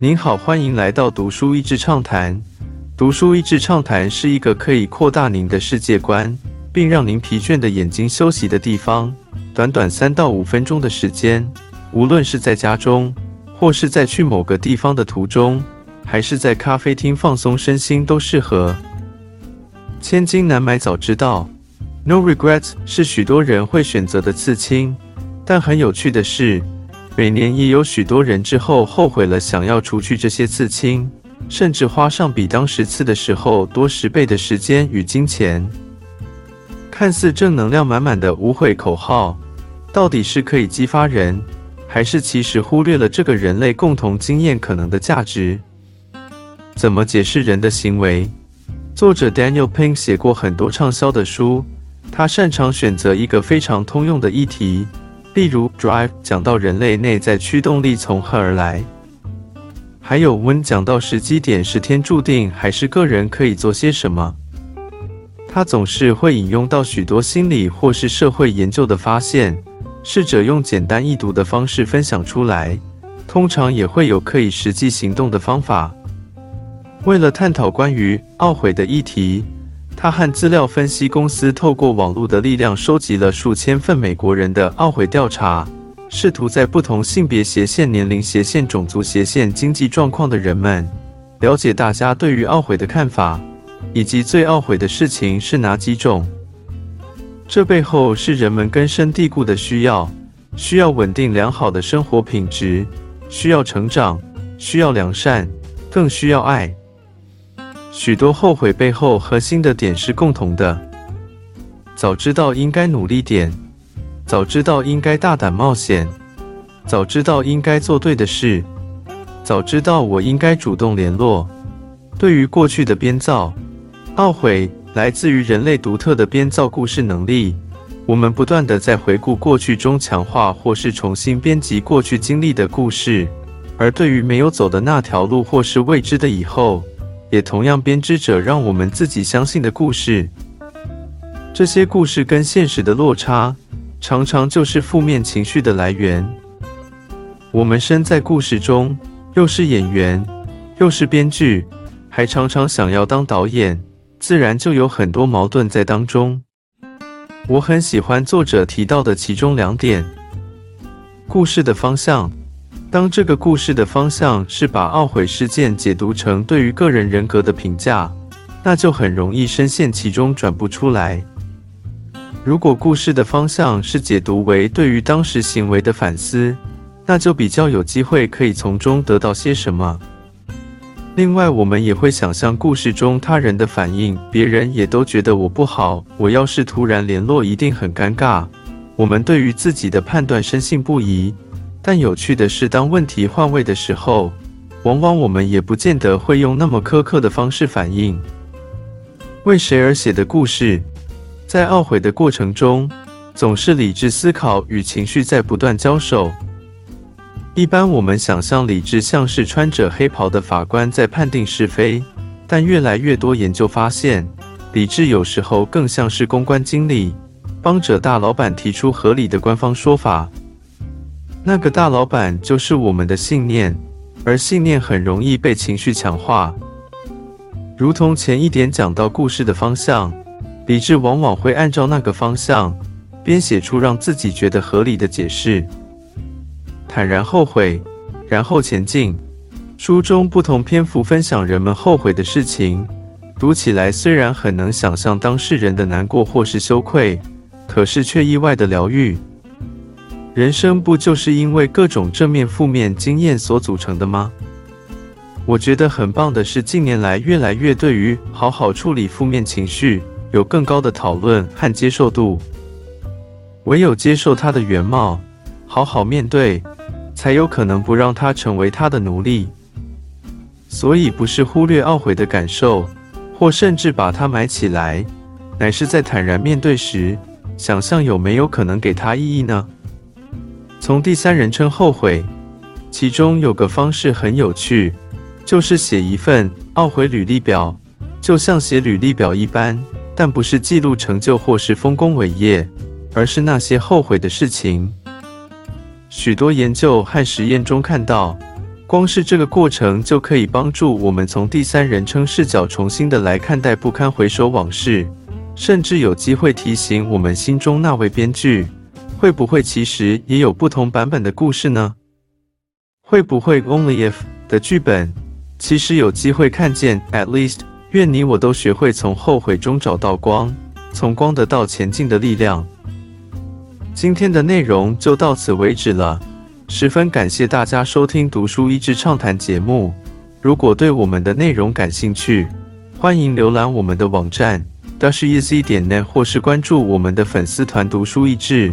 您好，欢迎来到读书益智畅谈。读书益智畅谈是一个可以扩大您的世界观，并让您疲倦的眼睛休息的地方。短短三到五分钟的时间，无论是在家中，或是在去某个地方的途中，还是在咖啡厅放松身心，都适合。千金难买早知道，No regrets 是许多人会选择的刺青。但很有趣的是，每年也有许多人之后后悔了，想要除去这些刺青，甚至花上比当时刺的时候多十倍的时间与金钱。看似正能量满满的无悔口号，到底是可以激发人，还是其实忽略了这个人类共同经验可能的价值？怎么解释人的行为？作者 Daniel Pink 写过很多畅销的书，他擅长选择一个非常通用的议题，例如 Drive 讲到人类内在驱动力从何而来，还有 When 讲到时机点是天注定还是个人可以做些什么。他总是会引用到许多心理或是社会研究的发现，试着用简单易读的方式分享出来，通常也会有可以实际行动的方法。为了探讨关于懊悔的议题，他和资料分析公司透过网络的力量，收集了数千份美国人的懊悔调查，试图在不同性别斜线、年龄斜线、种族斜线、经济状况的人们，了解大家对于懊悔的看法，以及最懊悔的事情是哪几种。这背后是人们根深蒂固的需要：需要稳定良好的生活品质，需要成长，需要良善，更需要爱。许多后悔背后核心的点是共同的。早知道应该努力点，早知道应该大胆冒险，早知道应该做对的事，早知道我应该主动联络。对于过去的编造，懊悔来自于人类独特的编造故事能力。我们不断的在回顾过去中强化或是重新编辑过去经历的故事，而对于没有走的那条路或是未知的以后。也同样编织着让我们自己相信的故事。这些故事跟现实的落差，常常就是负面情绪的来源。我们身在故事中，又是演员，又是编剧，还常常想要当导演，自然就有很多矛盾在当中。我很喜欢作者提到的其中两点：故事的方向。当这个故事的方向是把懊悔事件解读成对于个人人格的评价，那就很容易深陷其中转不出来。如果故事的方向是解读为对于当时行为的反思，那就比较有机会可以从中得到些什么。另外，我们也会想象故事中他人的反应，别人也都觉得我不好，我要是突然联络，一定很尴尬。我们对于自己的判断深信不疑。但有趣的是，当问题换位的时候，往往我们也不见得会用那么苛刻的方式反应。为谁而写的故事，在懊悔的过程中，总是理智思考与情绪在不断交手。一般我们想象理智像是穿着黑袍的法官在判定是非，但越来越多研究发现，理智有时候更像是公关经理，帮着大老板提出合理的官方说法。那个大老板就是我们的信念，而信念很容易被情绪强化。如同前一点讲到故事的方向，理智往往会按照那个方向编写出让自己觉得合理的解释。坦然后悔，然后前进。书中不同篇幅分享人们后悔的事情，读起来虽然很能想象当事人的难过或是羞愧，可是却意外的疗愈。人生不就是因为各种正面、负面经验所组成的吗？我觉得很棒的是，近年来越来越对于好好处理负面情绪有更高的讨论和接受度。唯有接受它的原貌，好好面对，才有可能不让它成为他的奴隶。所以，不是忽略懊悔的感受，或甚至把它埋起来，乃是在坦然面对时，想象有没有可能给它意义呢？从第三人称后悔，其中有个方式很有趣，就是写一份懊悔履历表，就像写履历表一般，但不是记录成就或是丰功伟业，而是那些后悔的事情。许多研究和实验中看到，光是这个过程就可以帮助我们从第三人称视角重新的来看待不堪回首往事，甚至有机会提醒我们心中那位编剧，会不会其实也有不同版本的故事呢？会不会 Only If 的剧本其实有机会看见 At least？愿你我都学会从后悔中找到光，从光得到前进的力量。今天的内容就到此为止了，十分感谢大家收听读书益智畅谈节目。如果对我们的内容感兴趣，欢迎浏览我们的网站 dasheasy 点 net，或是关注我们的粉丝团读书益智，